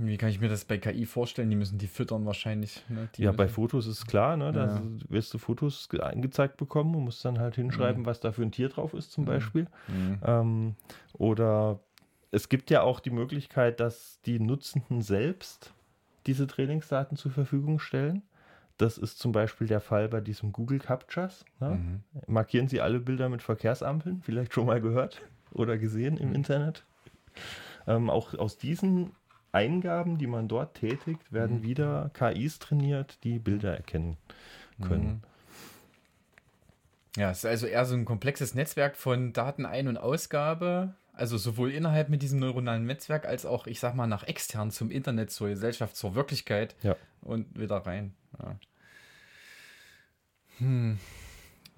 Wie kann ich mir das bei KI vorstellen? Die müssen die füttern wahrscheinlich. Ne? Die Ja, bei müssen- Fotos ist klar, ne? Da Ja. wirst du Fotos ge- angezeigt bekommen und musst dann halt hinschreiben, was da für ein Tier drauf ist, zum Beispiel. Mhm. Ähm, oder es gibt ja auch die Möglichkeit, dass die Nutzenden selbst diese Trainingsdaten zur Verfügung stellen. Das ist zum Beispiel der Fall bei diesem Google Captchas. Ne? Mhm. Markieren Sie alle Bilder mit Verkehrsampeln, vielleicht schon mal gehört oder gesehen Mhm. im Internet. Ähm, auch aus diesen Eingaben, die man dort tätigt, werden Mhm. wieder KIs trainiert, die Bilder erkennen können. Ja, es ist also eher so ein komplexes Netzwerk von Datenein- und Ausgabe. Also sowohl innerhalb mit diesem neuronalen Netzwerk als auch, ich sag mal, nach extern zum Internet, zur Gesellschaft, zur Wirklichkeit Ja. und wieder rein. Ja. Hm.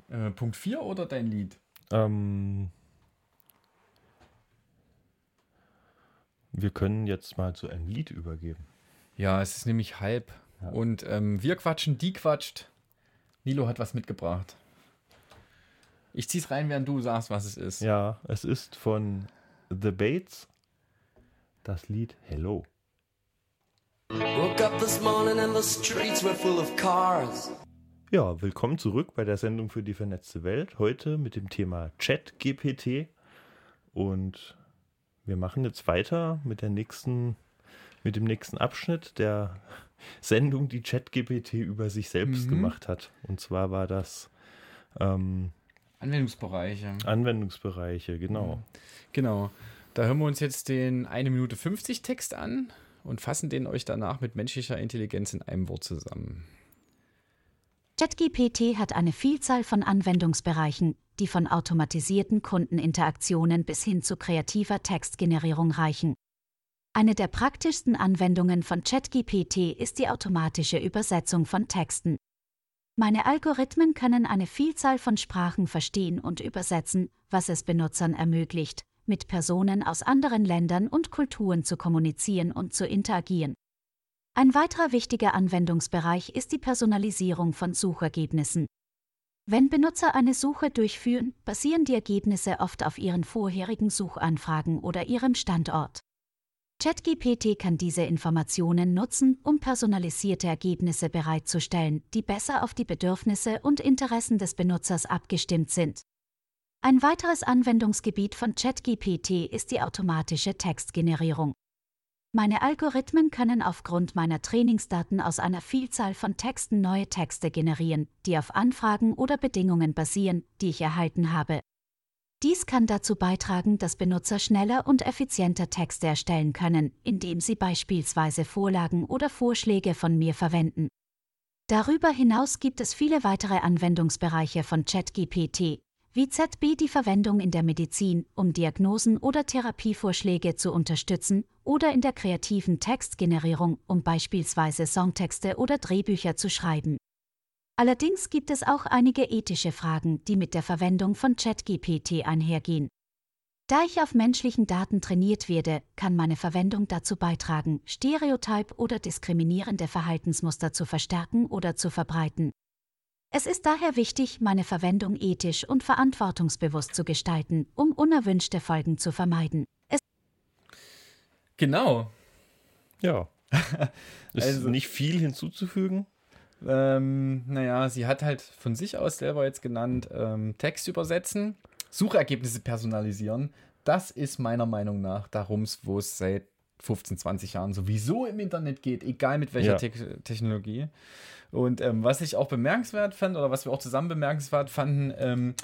Äh, Punkt 4 oder dein Lied? Ähm, wir können jetzt mal zu einem Lied übergeben. Ja, es ist nämlich halb. Ja. Und ähm, wir quatschen, die quatscht. Nilo hat was mitgebracht. Ich zieh's rein, während du sagst, was es ist. Ja, es ist von The Bates das Lied Hello. Woke up this morning and the streets were full of cars. Ja, willkommen zurück bei der Sendung für die vernetzte Welt. Heute mit dem Thema Chat-GPT. Und wir machen jetzt weiter mit der nächsten, mit dem nächsten Abschnitt der (laughs) Sendung, die ChatGPT über sich selbst Mhm. gemacht hat. Und zwar war das ähm, Anwendungsbereiche. Anwendungsbereiche, genau. Genau. Da hören wir uns jetzt den 1 Minute 50 Text an und fassen den euch danach mit menschlicher Intelligenz in einem Wort zusammen. ChatGPT hat eine Vielzahl von Anwendungsbereichen, die von automatisierten Kundeninteraktionen bis hin zu kreativer Textgenerierung reichen. Eine der praktischsten Anwendungen von ChatGPT ist die automatische Übersetzung von Texten. Meine Algorithmen können eine Vielzahl von Sprachen verstehen und übersetzen, was es Benutzern ermöglicht, mit Personen aus anderen Ländern und Kulturen zu kommunizieren und zu interagieren. Ein weiterer wichtiger Anwendungsbereich ist die Personalisierung von Suchergebnissen. Wenn Benutzer eine Suche durchführen, basieren die Ergebnisse oft auf ihren vorherigen Suchanfragen oder ihrem Standort. ChatGPT kann diese Informationen nutzen, um personalisierte Ergebnisse bereitzustellen, die besser auf die Bedürfnisse und Interessen des Benutzers abgestimmt sind. Ein weiteres Anwendungsgebiet von ChatGPT ist die automatische Textgenerierung. Meine Algorithmen können aufgrund meiner Trainingsdaten aus einer Vielzahl von Texten neue Texte generieren, die auf Anfragen oder Bedingungen basieren, die ich erhalten habe. Dies kann dazu beitragen, dass Benutzer schneller und effizienter Texte erstellen können, indem sie beispielsweise Vorlagen oder Vorschläge von mir verwenden. Darüber hinaus gibt es viele weitere Anwendungsbereiche von ChatGPT, wie ZB die Verwendung in der Medizin, um Diagnosen oder Therapievorschläge zu unterstützen, oder in der kreativen Textgenerierung, um beispielsweise Songtexte oder Drehbücher zu schreiben. Allerdings gibt es auch einige ethische Fragen, die mit der Verwendung von ChatGPT einhergehen. Da ich auf menschlichen Daten trainiert werde, kann meine Verwendung dazu beitragen, Stereotyp oder diskriminierende Verhaltensmuster zu verstärken oder zu verbreiten. Es ist daher wichtig, meine Verwendung ethisch und verantwortungsbewusst zu gestalten, um unerwünschte Folgen zu vermeiden. Es Genau. Ja. (laughs) Ist Also- nicht viel hinzuzufügen. Ähm, naja, sie hat halt von sich aus selber jetzt genannt, ähm, Text übersetzen, Suchergebnisse personalisieren. Das ist meiner Meinung nach darum, wo es seit 15, 20 Jahren sowieso im Internet geht, egal mit welcher Ja. Te Technologie. Und ähm, was ich auch bemerkenswert fand, oder was wir auch zusammen bemerkenswert fanden, ähm,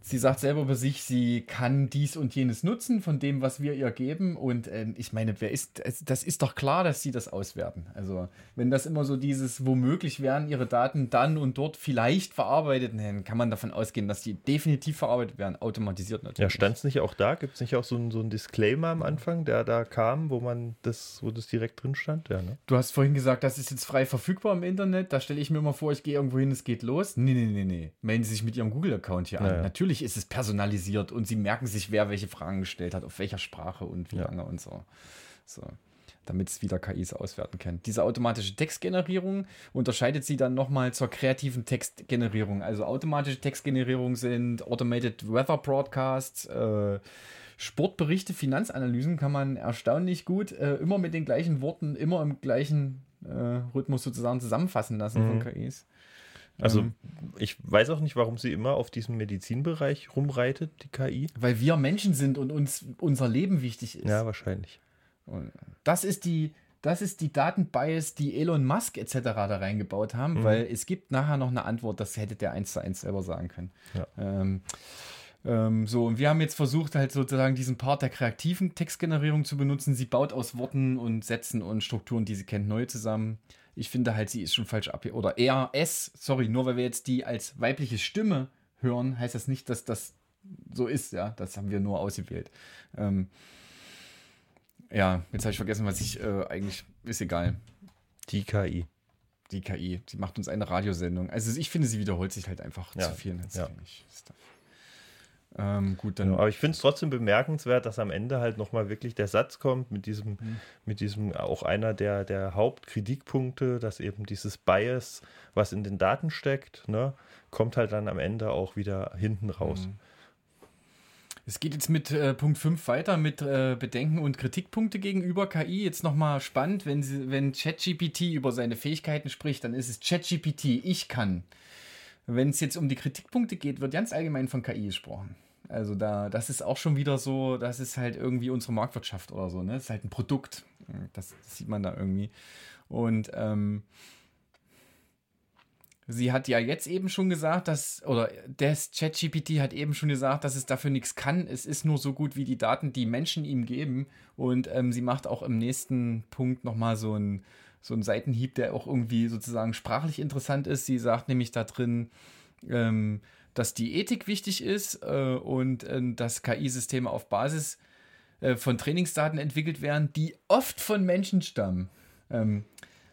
sie sagt selber über sich, sie kann dies und jenes nutzen von dem, was wir ihr geben. Und ähm, ich meine, wer ist, das ist doch klar, dass sie das auswerten. Also, wenn das immer so dieses, womöglich werden ihre Daten dann und dort vielleicht verarbeitet, dann kann man davon ausgehen, dass die definitiv verarbeitet werden, automatisiert natürlich. Ja, stand es nicht auch da? Gibt es nicht auch so einen so einen Disclaimer am Anfang, der da kam, wo man das, wo das direkt drin stand? Ja, ne? Du hast vorhin gesagt, das ist jetzt frei verfügbar im Internet. Da stelle ich mir immer vor, ich gehe irgendwo hin, es geht los. Nee, nee, nee, nee. Melden Sie sich mit Ihrem Google-Account hier an. Naja. Natürlich ist es personalisiert und Sie merken sich, wer welche Fragen gestellt hat, auf welcher Sprache und wie Ja. lange und so. So. Damit es wieder KIs auswerten kann. Diese automatische Textgenerierung unterscheidet sie dann nochmal zur kreativen Textgenerierung. Also automatische Textgenerierung sind Automated Weather Broadcasts, äh, Sportberichte, Finanzanalysen kann man erstaunlich gut äh, immer mit den gleichen Worten, immer im gleichen äh, Rhythmus sozusagen zusammenfassen lassen Mhm. von KIs. Also Ähm, ich weiß auch nicht, warum sie immer auf diesem Medizinbereich rumreitet, die KI. weil wir Menschen sind und uns unser Leben wichtig ist. Ja, wahrscheinlich. Und das ist die, das ist die Datenbias, die Elon Musk etc. da reingebaut haben, Mhm. weil es gibt nachher noch eine Antwort, das hätte der eins zu eins selber sagen können. Ja. Ähm, ähm, so, und wir haben jetzt versucht, halt sozusagen diesen Part der kreativen Textgenerierung zu benutzen. Sie baut aus Worten und Sätzen und Strukturen, die sie kennt, neu zusammen. Ich finde halt, sie ist schon falsch ab. Oder eher es, sorry, nur weil wir jetzt die als weibliche Stimme hören, heißt das nicht, dass das so ist, ja. Das haben wir nur ausgewählt. Ähm, ja, jetzt habe ich vergessen, was ich äh, eigentlich. Ist egal. Die KI. Die KI, die macht uns eine Radiosendung. Also ich finde, sie wiederholt sich halt einfach Ja, zu viel. Ja. eigentlich. Ähm, gut, dann. Ja, aber ich finde es trotzdem bemerkenswert, dass am Ende halt nochmal wirklich der Satz kommt mit diesem, Mhm. mit diesem auch einer der, der Hauptkritikpunkte, dass eben dieses Bias, was in den Daten steckt, ne, kommt halt dann am Ende auch wieder hinten raus. Mhm. Es geht jetzt mit äh, Punkt 5 weiter mit äh, Bedenken und Kritikpunkte gegenüber KI. Jetzt nochmal spannend, wenn, sie, wenn ChatGPT über seine Fähigkeiten spricht, dann ist es ChatGPT, ich kann. Wenn es jetzt um die Kritikpunkte geht, wird ganz allgemein von KI gesprochen. Also da, das ist auch schon wieder so, das ist halt irgendwie unsere Marktwirtschaft oder so, ne? Das ist halt ein Produkt. Das, sieht man da irgendwie. Und ähm, sie hat ja jetzt eben schon gesagt, dass, oder das ChatGPT hat eben schon gesagt, dass es dafür nichts kann. Es ist nur so gut wie die Daten, die Menschen ihm geben. Und ähm, sie macht auch im nächsten Punkt nochmal so einen so ein Seitenhieb, der auch irgendwie sozusagen sprachlich interessant ist. Sie sagt nämlich da drin, ähm, dass die Ethik wichtig ist äh, und äh, dass KI-Systeme auf Basis äh, von Trainingsdaten entwickelt werden, die oft von Menschen stammen. Ähm,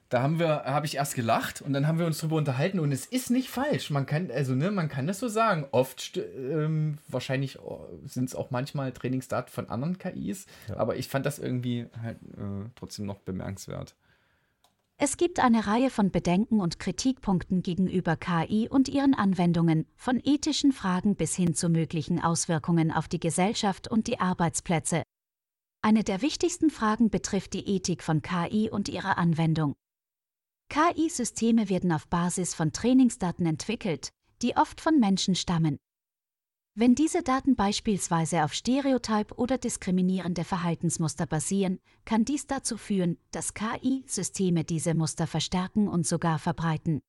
da haben wir, habe ich erst gelacht und dann haben wir uns darüber unterhalten und es ist nicht falsch. Man kann, also ne, man kann das so sagen. Oft, ähm, wahrscheinlich oh, sind es auch manchmal Trainingsdaten von anderen KIs, ja. aber ich fand das irgendwie halt äh, trotzdem noch bemerkenswert. Es gibt eine Reihe von Bedenken und Kritikpunkten gegenüber KI und ihren Anwendungen, von ethischen Fragen bis hin zu möglichen Auswirkungen auf die Gesellschaft und die Arbeitsplätze. Eine der wichtigsten Fragen betrifft die Ethik von KI und ihre Anwendung. KI-Systeme werden auf Basis von Trainingsdaten entwickelt, die oft von Menschen stammen. Wenn diese Daten beispielsweise auf Stereotyp oder diskriminierende Verhaltensmuster basieren, kann dies dazu führen, dass KI-Systeme diese Muster verstärken und sogar verbreiten.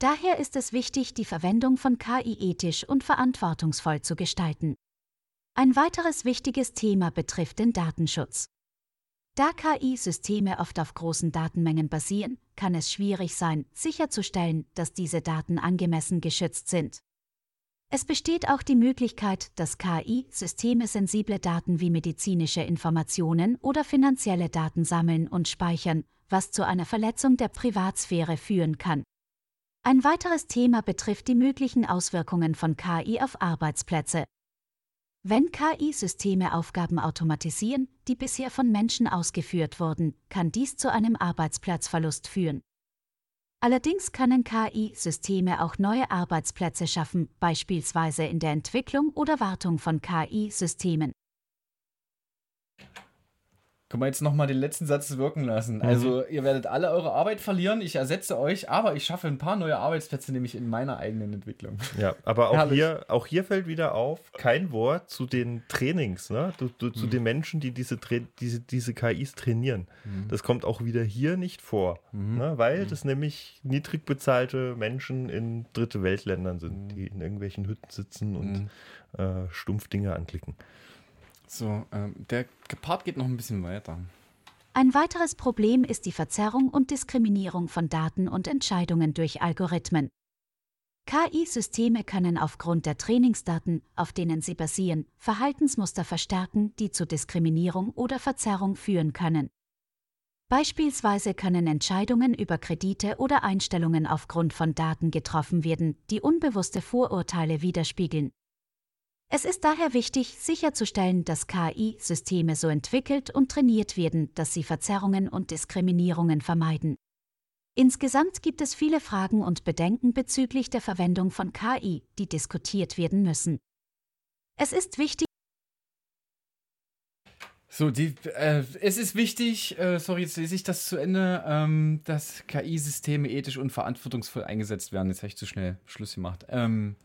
Daher ist es wichtig, die Verwendung von KI ethisch und verantwortungsvoll zu gestalten. Ein weiteres wichtiges Thema betrifft den Datenschutz. Da KI-Systeme oft auf großen Datenmengen basieren, kann es schwierig sein, sicherzustellen, dass diese Daten angemessen geschützt sind. Es besteht auch die Möglichkeit, dass KI-Systeme sensible Daten wie medizinische Informationen oder finanzielle Daten sammeln und speichern, was zu einer Verletzung der Privatsphäre führen kann. Ein weiteres Thema betrifft die möglichen Auswirkungen von KI auf Arbeitsplätze. Wenn KI-Systeme Aufgaben automatisieren, die bisher von Menschen ausgeführt wurden, kann dies zu einem Arbeitsplatzverlust führen. Allerdings können KI-Systeme auch neue Arbeitsplätze schaffen, beispielsweise in der Entwicklung oder Wartung von KI-Systemen. Können wir jetzt nochmal den letzten Satz wirken lassen. Mhm. Also, ihr werdet alle eure Arbeit verlieren, ich ersetze euch, aber ich schaffe ein paar neue Arbeitsplätze, nämlich in meiner eigenen Entwicklung. Ja, aber auch, hier, auch hier fällt wieder auf, kein Wort zu den Trainings, ne? Du, du, zu mhm. den Menschen, die diese, diese, diese KIs trainieren. Mhm. Das kommt auch wieder hier nicht vor, mhm. ne? weil mhm. das nämlich niedrig bezahlte Menschen in dritte Weltländern sind, mhm. die in irgendwelchen Hütten sitzen und äh, stumpf Dinge anklicken. So, ähm, der Part geht noch ein bisschen weiter. Ein weiteres Problem ist die Verzerrung und Diskriminierung von Daten und Entscheidungen durch Algorithmen. KI-Systeme können aufgrund der Trainingsdaten, auf denen sie basieren, Verhaltensmuster verstärken, die zu Diskriminierung oder Verzerrung führen können. Beispielsweise können Entscheidungen über Kredite oder Einstellungen aufgrund von Daten getroffen werden, die unbewusste Vorurteile widerspiegeln. Es ist daher wichtig, sicherzustellen, dass KI-Systeme so entwickelt und trainiert werden, dass sie Verzerrungen und Diskriminierungen vermeiden. Insgesamt gibt es viele Fragen und Bedenken bezüglich der Verwendung von KI, die diskutiert werden müssen. Es ist wichtig, so, die, äh, es ist wichtig, äh, sorry, jetzt lese ich das zu Ende, ähm, dass KI-Systeme ethisch und verantwortungsvoll eingesetzt werden. Jetzt habe ich zu schnell Schluss gemacht. Ähm,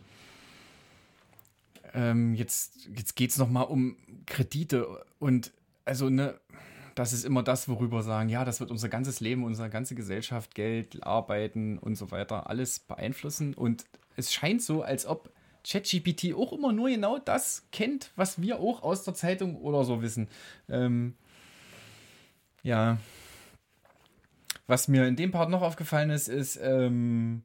ähm, jetzt jetzt geht es nochmal um Kredite und also ne, das ist immer das, worüber sagen, ja, das wird unser ganzes Leben, unsere ganze Gesellschaft, Geld, Arbeiten und so weiter, alles beeinflussen. Und es scheint so, als ob ChatGPT auch immer nur genau das kennt, was wir auch aus der Zeitung oder so wissen. Ähm, ja. Was mir in dem Part noch aufgefallen ist, ist, ähm,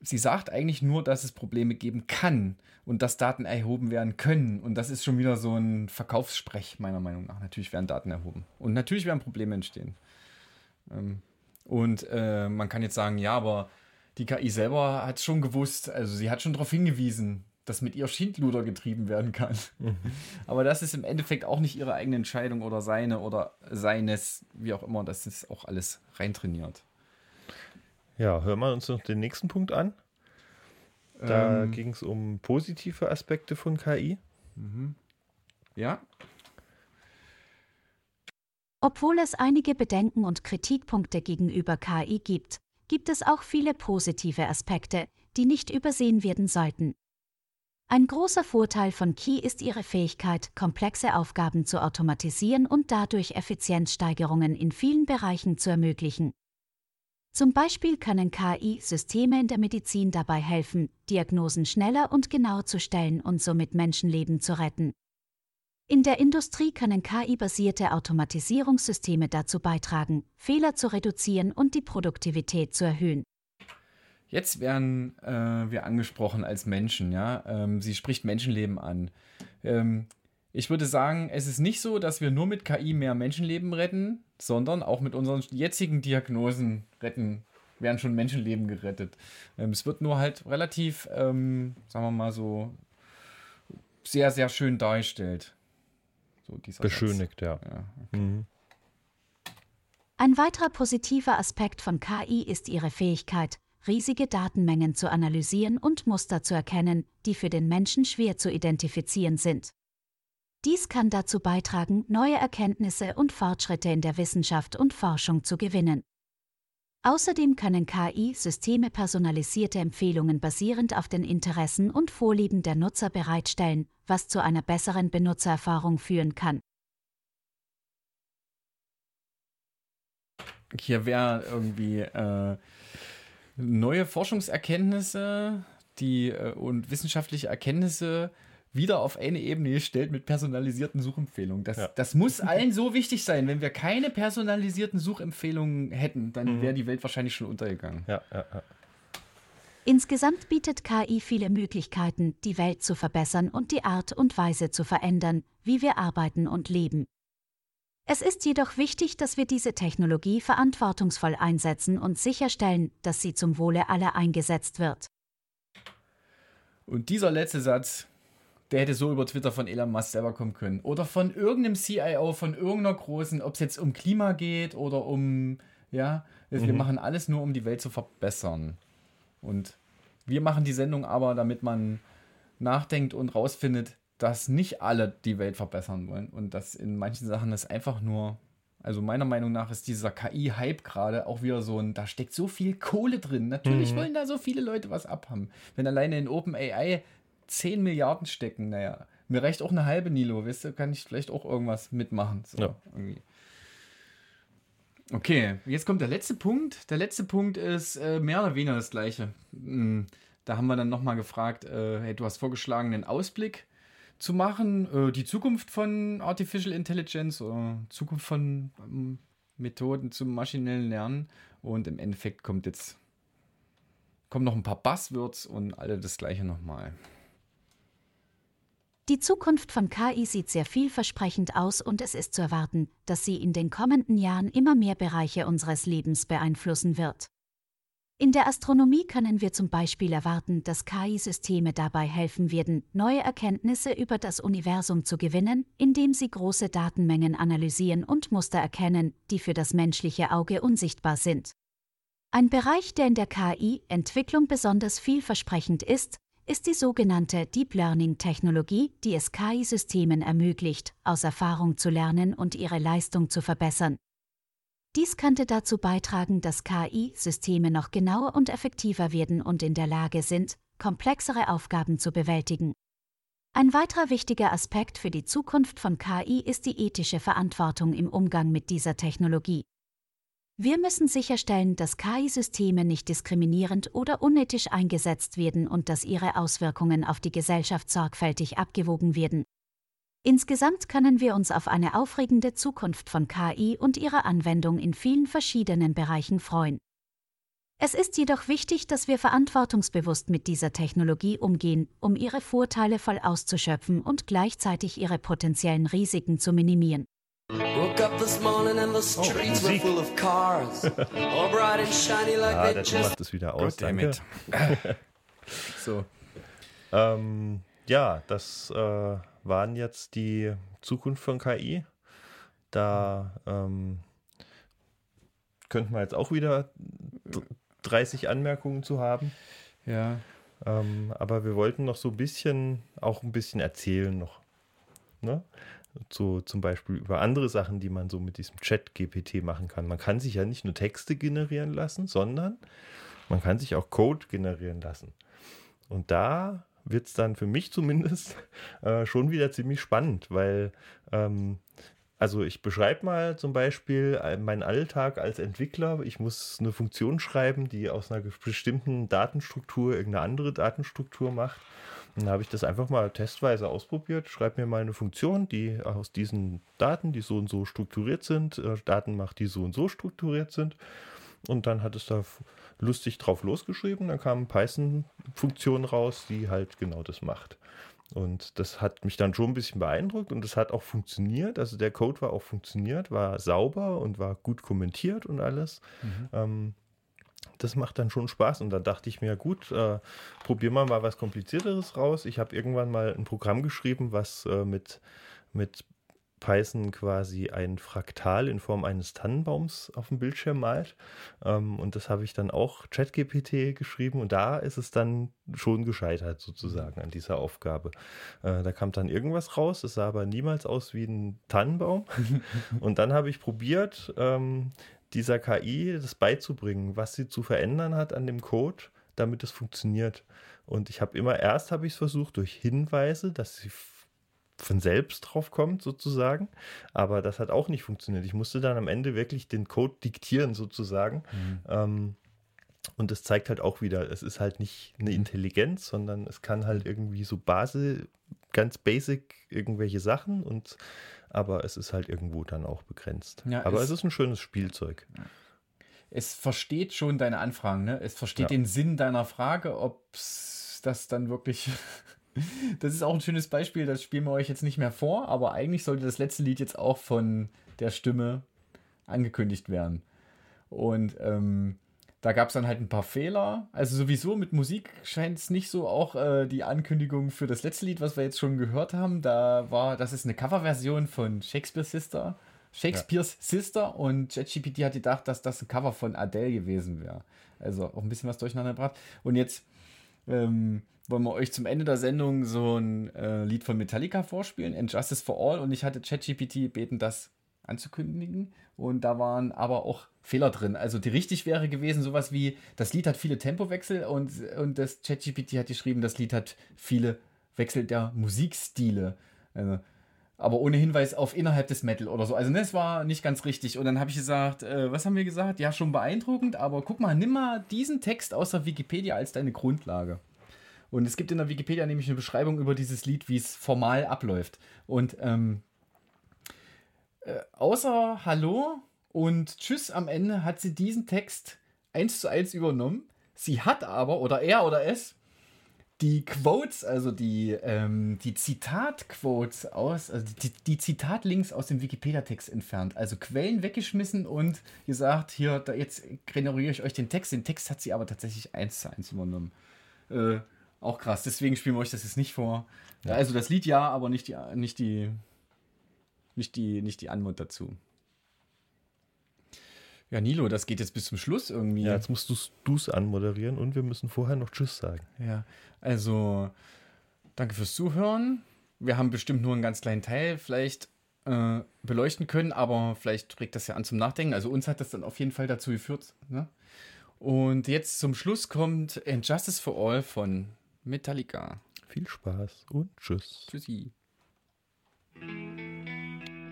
sie sagt eigentlich nur, dass es Probleme geben kann und dass Daten erhoben werden können. Und das ist schon wieder so ein Verkaufssprech, meiner Meinung nach. Natürlich werden Daten erhoben. Und natürlich werden Probleme entstehen. Ähm, und äh, man kann jetzt sagen, ja, aber die KI selber hat schon gewusst, also sie hat schon darauf hingewiesen, dass mit ihr Schindluder getrieben werden kann. Mhm. Aber das ist im Endeffekt auch nicht ihre eigene Entscheidung oder seine oder seines, wie auch immer. Das ist auch alles reintrainiert. Ja, hören wir uns noch den nächsten Punkt an. Da Ähm. ging es um positive Aspekte von KI. Ja, Obwohl es einige Bedenken und Kritikpunkte gegenüber KI gibt, gibt es auch viele positive Aspekte, die nicht übersehen werden sollten. Ein großer Vorteil von KI ist ihre Fähigkeit, komplexe Aufgaben zu automatisieren und dadurch Effizienzsteigerungen in vielen Bereichen zu ermöglichen. Zum Beispiel können KI-Systeme in der Medizin dabei helfen, Diagnosen schneller und genauer zu stellen und somit Menschenleben zu retten. In der Industrie können KI-basierte Automatisierungssysteme dazu beitragen, Fehler zu reduzieren und die Produktivität zu erhöhen. Jetzt werden äh, wir angesprochen als Menschen, ja. Ähm, sie spricht Menschenleben an. Ähm, ich würde sagen, es ist nicht so, dass wir nur mit KI mehr Menschenleben retten, sondern auch mit unseren jetzigen Diagnosen retten, werden schon Menschenleben gerettet. Ähm, es wird nur halt relativ, ähm, sagen wir mal so, sehr, sehr schön dargestellt. So dieser Satz. Beschönigt, ja. Ja. Mhm. Ein weiterer positiver Aspekt von KI ist ihre Fähigkeit, riesige Datenmengen zu analysieren und Muster zu erkennen, die für den Menschen schwer zu identifizieren sind. Dies kann dazu beitragen, neue Erkenntnisse und Fortschritte in der Wissenschaft und Forschung zu gewinnen. Außerdem können KI-Systeme personalisierte Empfehlungen basierend auf den Interessen und Vorlieben der Nutzer bereitstellen, was zu einer besseren Benutzererfahrung führen kann. Hier wäre irgendwie äh, neue Forschungserkenntnisse die, äh, und wissenschaftliche Erkenntnisse wieder auf eine Ebene gestellt mit personalisierten Suchempfehlungen. Das, Ja. das muss allen so wichtig sein. Wenn wir keine personalisierten Suchempfehlungen hätten, dann wäre die Welt wahrscheinlich schon untergegangen. Ja, ja, ja. Insgesamt bietet KI viele Möglichkeiten, die Welt zu verbessern und die Art und Weise zu verändern, wie wir arbeiten und leben. Es ist jedoch wichtig, dass wir diese Technologie verantwortungsvoll einsetzen und sicherstellen, dass sie zum Wohle aller eingesetzt wird. Und dieser letzte Satz, der hätte so über Twitter von Elon Musk selber kommen können. Oder von irgendeinem CIO, von irgendeiner großen, ob es jetzt um Klima geht oder um, ja, wir machen alles nur, um die Welt zu verbessern. Und wir machen die Sendung aber, damit man nachdenkt und rausfindet, dass nicht alle die Welt verbessern wollen und dass in manchen Sachen es einfach nur, also meiner Meinung nach ist dieser KI-Hype gerade auch wieder so ein, da steckt so viel Kohle drin. Natürlich wollen da so viele Leute was abhaben. Wenn alleine in OpenAI 10 Milliarden stecken, naja, mir reicht auch eine halbe Nilo, weißt du, kann ich vielleicht auch irgendwas mitmachen. So, Ja. irgendwie. Okay, jetzt kommt der letzte Punkt. Der letzte Punkt ist äh, mehr oder weniger das gleiche. Hm, Da haben wir dann nochmal gefragt, äh, hey, du hast vorgeschlagen, einen Ausblick zu machen, äh, die Zukunft von Artificial Intelligence oder Zukunft von ähm, Methoden zum maschinellen Lernen. Und im Endeffekt kommt jetzt kommen noch ein paar Buzzwords und alle das gleiche nochmal. Die Zukunft von KI sieht sehr vielversprechend aus und es ist zu erwarten, dass sie in den kommenden Jahren immer mehr Bereiche unseres Lebens beeinflussen wird. In der Astronomie können wir zum Beispiel erwarten, dass KI-Systeme dabei helfen werden, neue Erkenntnisse über das Universum zu gewinnen, indem sie große Datenmengen analysieren und Muster erkennen, die für das menschliche Auge unsichtbar sind. Ein Bereich, der in der KI-Entwicklung besonders vielversprechend ist, ist die sogenannte Deep Learning-Technologie, die es KI-Systemen ermöglicht, aus Erfahrung zu lernen und ihre Leistung zu verbessern. Dies könnte dazu beitragen, dass KI-Systeme noch genauer und effektiver werden und in der Lage sind, komplexere Aufgaben zu bewältigen. Ein weiterer wichtiger Aspekt für die Zukunft von KI ist die ethische Verantwortung im Umgang mit dieser Technologie. Wir müssen sicherstellen, dass KI-Systeme nicht diskriminierend oder unethisch eingesetzt werden und dass ihre Auswirkungen auf die Gesellschaft sorgfältig abgewogen werden. Insgesamt können wir uns auf eine aufregende Zukunft von KI und ihrer Anwendung in vielen verschiedenen Bereichen freuen. Es ist jedoch wichtig, dass wir verantwortungsbewusst mit dieser Technologie umgehen, um ihre Vorteile voll auszuschöpfen und gleichzeitig ihre potenziellen Risiken zu minimieren. Woke up this morning and the streets were Musik. full of cars, (laughs) all bright and shiny like Ah, they just macht es wieder aus. Danke. (laughs) so, Ähm, ja, das äh, waren jetzt die Zukunft von KI. Da ähm, könnten wir jetzt auch wieder d- 30 Anmerkungen zu haben. ja. Ähm, aber wir wollten noch so ein bisschen, auch ein bisschen erzählen noch. Ne? So zum Beispiel über andere Sachen, die man so mit diesem Chat-GPT machen kann. Man kann sich ja nicht nur Texte generieren lassen, sondern man kann sich auch Code generieren lassen. Und da wird es dann für mich (laughs) zumindest äh, schon wieder ziemlich spannend, weil ähm, also ich beschreibe mal zum Beispiel äh, meinen Alltag als Entwickler. Ich muss eine Funktion schreiben, die aus einer bestimmten Datenstruktur irgendeine andere Datenstruktur macht. Dann habe ich das einfach mal testweise ausprobiert. Schreibe mir mal eine Funktion, die aus diesen Daten, die so und so strukturiert sind, äh, Daten macht, die so und so strukturiert sind. Und dann hat es da lustig drauf losgeschrieben. Dann kam Python-Funktion raus, die halt genau das macht. Und das hat mich dann schon ein bisschen beeindruckt und es hat auch funktioniert. Also der Code war auch funktioniert, war sauber und war gut kommentiert und alles. Mhm. Ähm, das macht dann schon Spaß. Und dann dachte ich mir, gut, äh, probieren wir mal was Komplizierteres raus. Ich habe irgendwann mal ein Programm geschrieben, was äh, mit, mit Python quasi ein Fraktal in Form eines Tannenbaums auf dem Bildschirm malt. Ähm, und das habe ich dann auch ChatGPT geschrieben und da ist es dann schon gescheitert sozusagen an dieser Aufgabe. Äh, da kam dann irgendwas raus, es sah aber niemals aus wie ein Tannenbaum. (laughs) und dann habe ich probiert, ähm, dieser KI das beizubringen, was sie zu verändern hat an dem Code, damit es funktioniert. Und ich habe immer erst habe ich es versucht durch Hinweise, dass sie von selbst drauf kommt, sozusagen. Aber das hat auch nicht funktioniert. Ich musste dann am Ende wirklich den Code diktieren, sozusagen. Mhm. Ähm, und das zeigt halt auch wieder, es ist halt nicht eine. Intelligenz, sondern es kann halt irgendwie so Base, ganz basic irgendwelche Sachen und aber es ist halt irgendwo dann auch begrenzt. Ja, aber es, es, ist ein schönes Spielzeug. Es versteht schon deine Anfragen, ne? Es versteht ja. den Sinn deiner Frage, ob das dann wirklich (laughs) das ist auch ein schönes Beispiel, das spielen wir euch jetzt nicht mehr vor, aber eigentlich sollte das letzte Lied jetzt auch von der Stimme angekündigt werden. Und ähm, da gab es dann halt ein paar Fehler. Also sowieso mit Musik scheint es nicht so auch äh, die Ankündigung für das letzte Lied, was wir jetzt schon gehört haben. Da war, das ist eine Coverversion von Shakespeare's Sister. Shakespeare's ja. Sister und ChatGPT hat gedacht, dass das ein Cover von Adele gewesen wäre. Also auch ein bisschen was durcheinander gebracht. Und jetzt ähm, wollen wir euch zum Ende der Sendung so ein äh, Lied von Metallica vorspielen, And Justice for All. Und ich hatte ChatGPT gebeten, das anzukündigen. Und da waren aber auch Fehler drin. Also die richtig wäre gewesen, sowas wie, das Lied hat viele Tempowechsel und, und das ChatGPT hat geschrieben, das Lied hat viele Wechsel der Musikstile. Also, aber ohne Hinweis auf innerhalb des Metal oder so. Also das war nicht ganz richtig. Und dann habe ich gesagt, äh, was haben wir gesagt? Ja, schon beeindruckend, aber guck mal, nimm mal diesen Text aus der Wikipedia als deine Grundlage. Und es gibt in der Wikipedia nämlich eine Beschreibung über dieses Lied, wie es formal abläuft. Und ähm, äh, außer Hallo und Tschüss am Ende hat sie diesen Text eins zu eins übernommen. Sie hat aber, oder er oder es, die Quotes, also die, ähm, die Zitatquotes aus, also die, die Zitatlinks aus dem Wikipedia-Text entfernt. Also Quellen weggeschmissen und gesagt, hier, da jetzt generiere ich euch den Text. Den Text hat sie aber tatsächlich eins zu eins übernommen. Äh, auch krass, deswegen spielen wir euch das jetzt nicht vor. Ja. Also das Lied ja, aber nicht die, nicht die, nicht die, nicht die Anmut dazu. Ja, Nilo, das geht jetzt bis zum Schluss irgendwie. Ja, jetzt musst du es anmoderieren und wir müssen vorher noch Tschüss sagen. Ja, also danke fürs Zuhören. Wir haben bestimmt nur einen ganz kleinen Teil vielleicht äh, beleuchten können, aber vielleicht regt das ja an zum Nachdenken. Also uns hat das dann auf jeden Fall dazu geführt. Ne? Und jetzt zum Schluss kommt Injustice for All von Metallica. Viel Spaß und tschüss. Tschüssi.